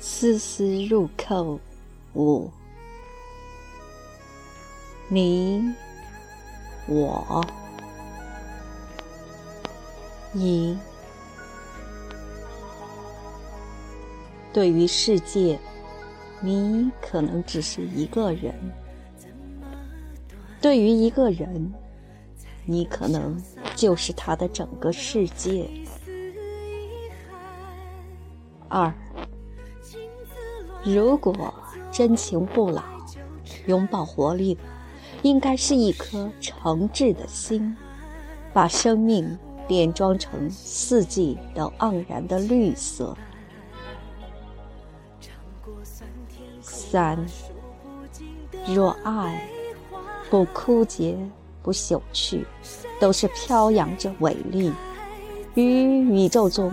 丝丝入扣五，你我一。对于世界，你可能只是一个人；对于一个人，你可能就是他的整个世界。二，如果真情不老，拥抱活力的，应该是一颗诚挚的心，把生命点装成四季都盎然的绿色。三，若爱不枯竭不朽去，都是飘扬着伟力，于宇宙中、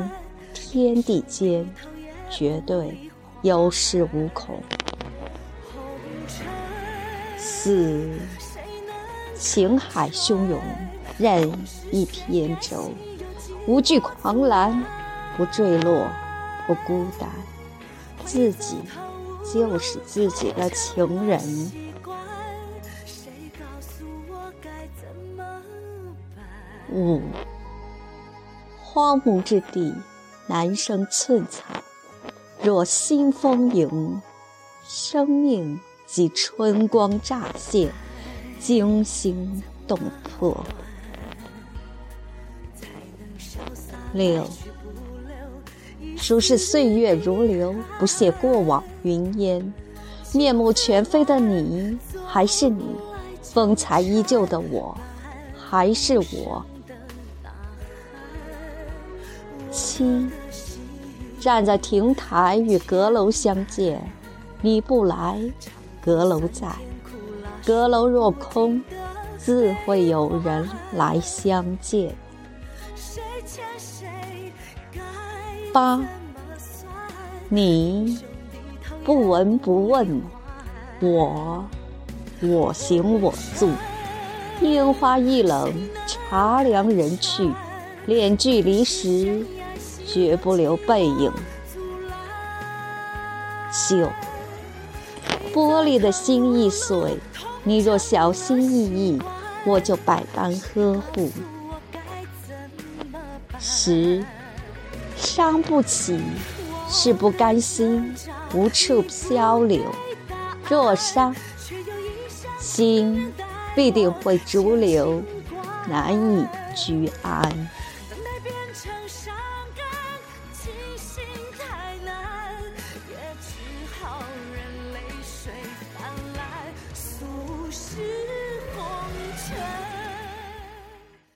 天地间，绝对有恃无恐。四，情海汹涌，任意扁舟，无惧狂澜，不坠落，不孤单，自己。就是自己的情人。五，荒芜之地难生寸草，若新风迎，生命即春光乍现，惊心动魄。六。孰是岁月如流，不屑过往云烟？面目全非的你，还是你；风采依旧的我，还是我。七，站在亭台与阁楼相见，你不来，阁楼在；阁楼若空，自会有人来相见。八，你不闻不问，我我行我素。烟花易冷，茶凉人去，恋距离时，绝不留背影。九，玻璃的心易碎，你若小心翼翼，我就百般呵护。十。伤不起，是不甘心，无处漂流。若伤，心必定会逐流，难以居安。心太难也只好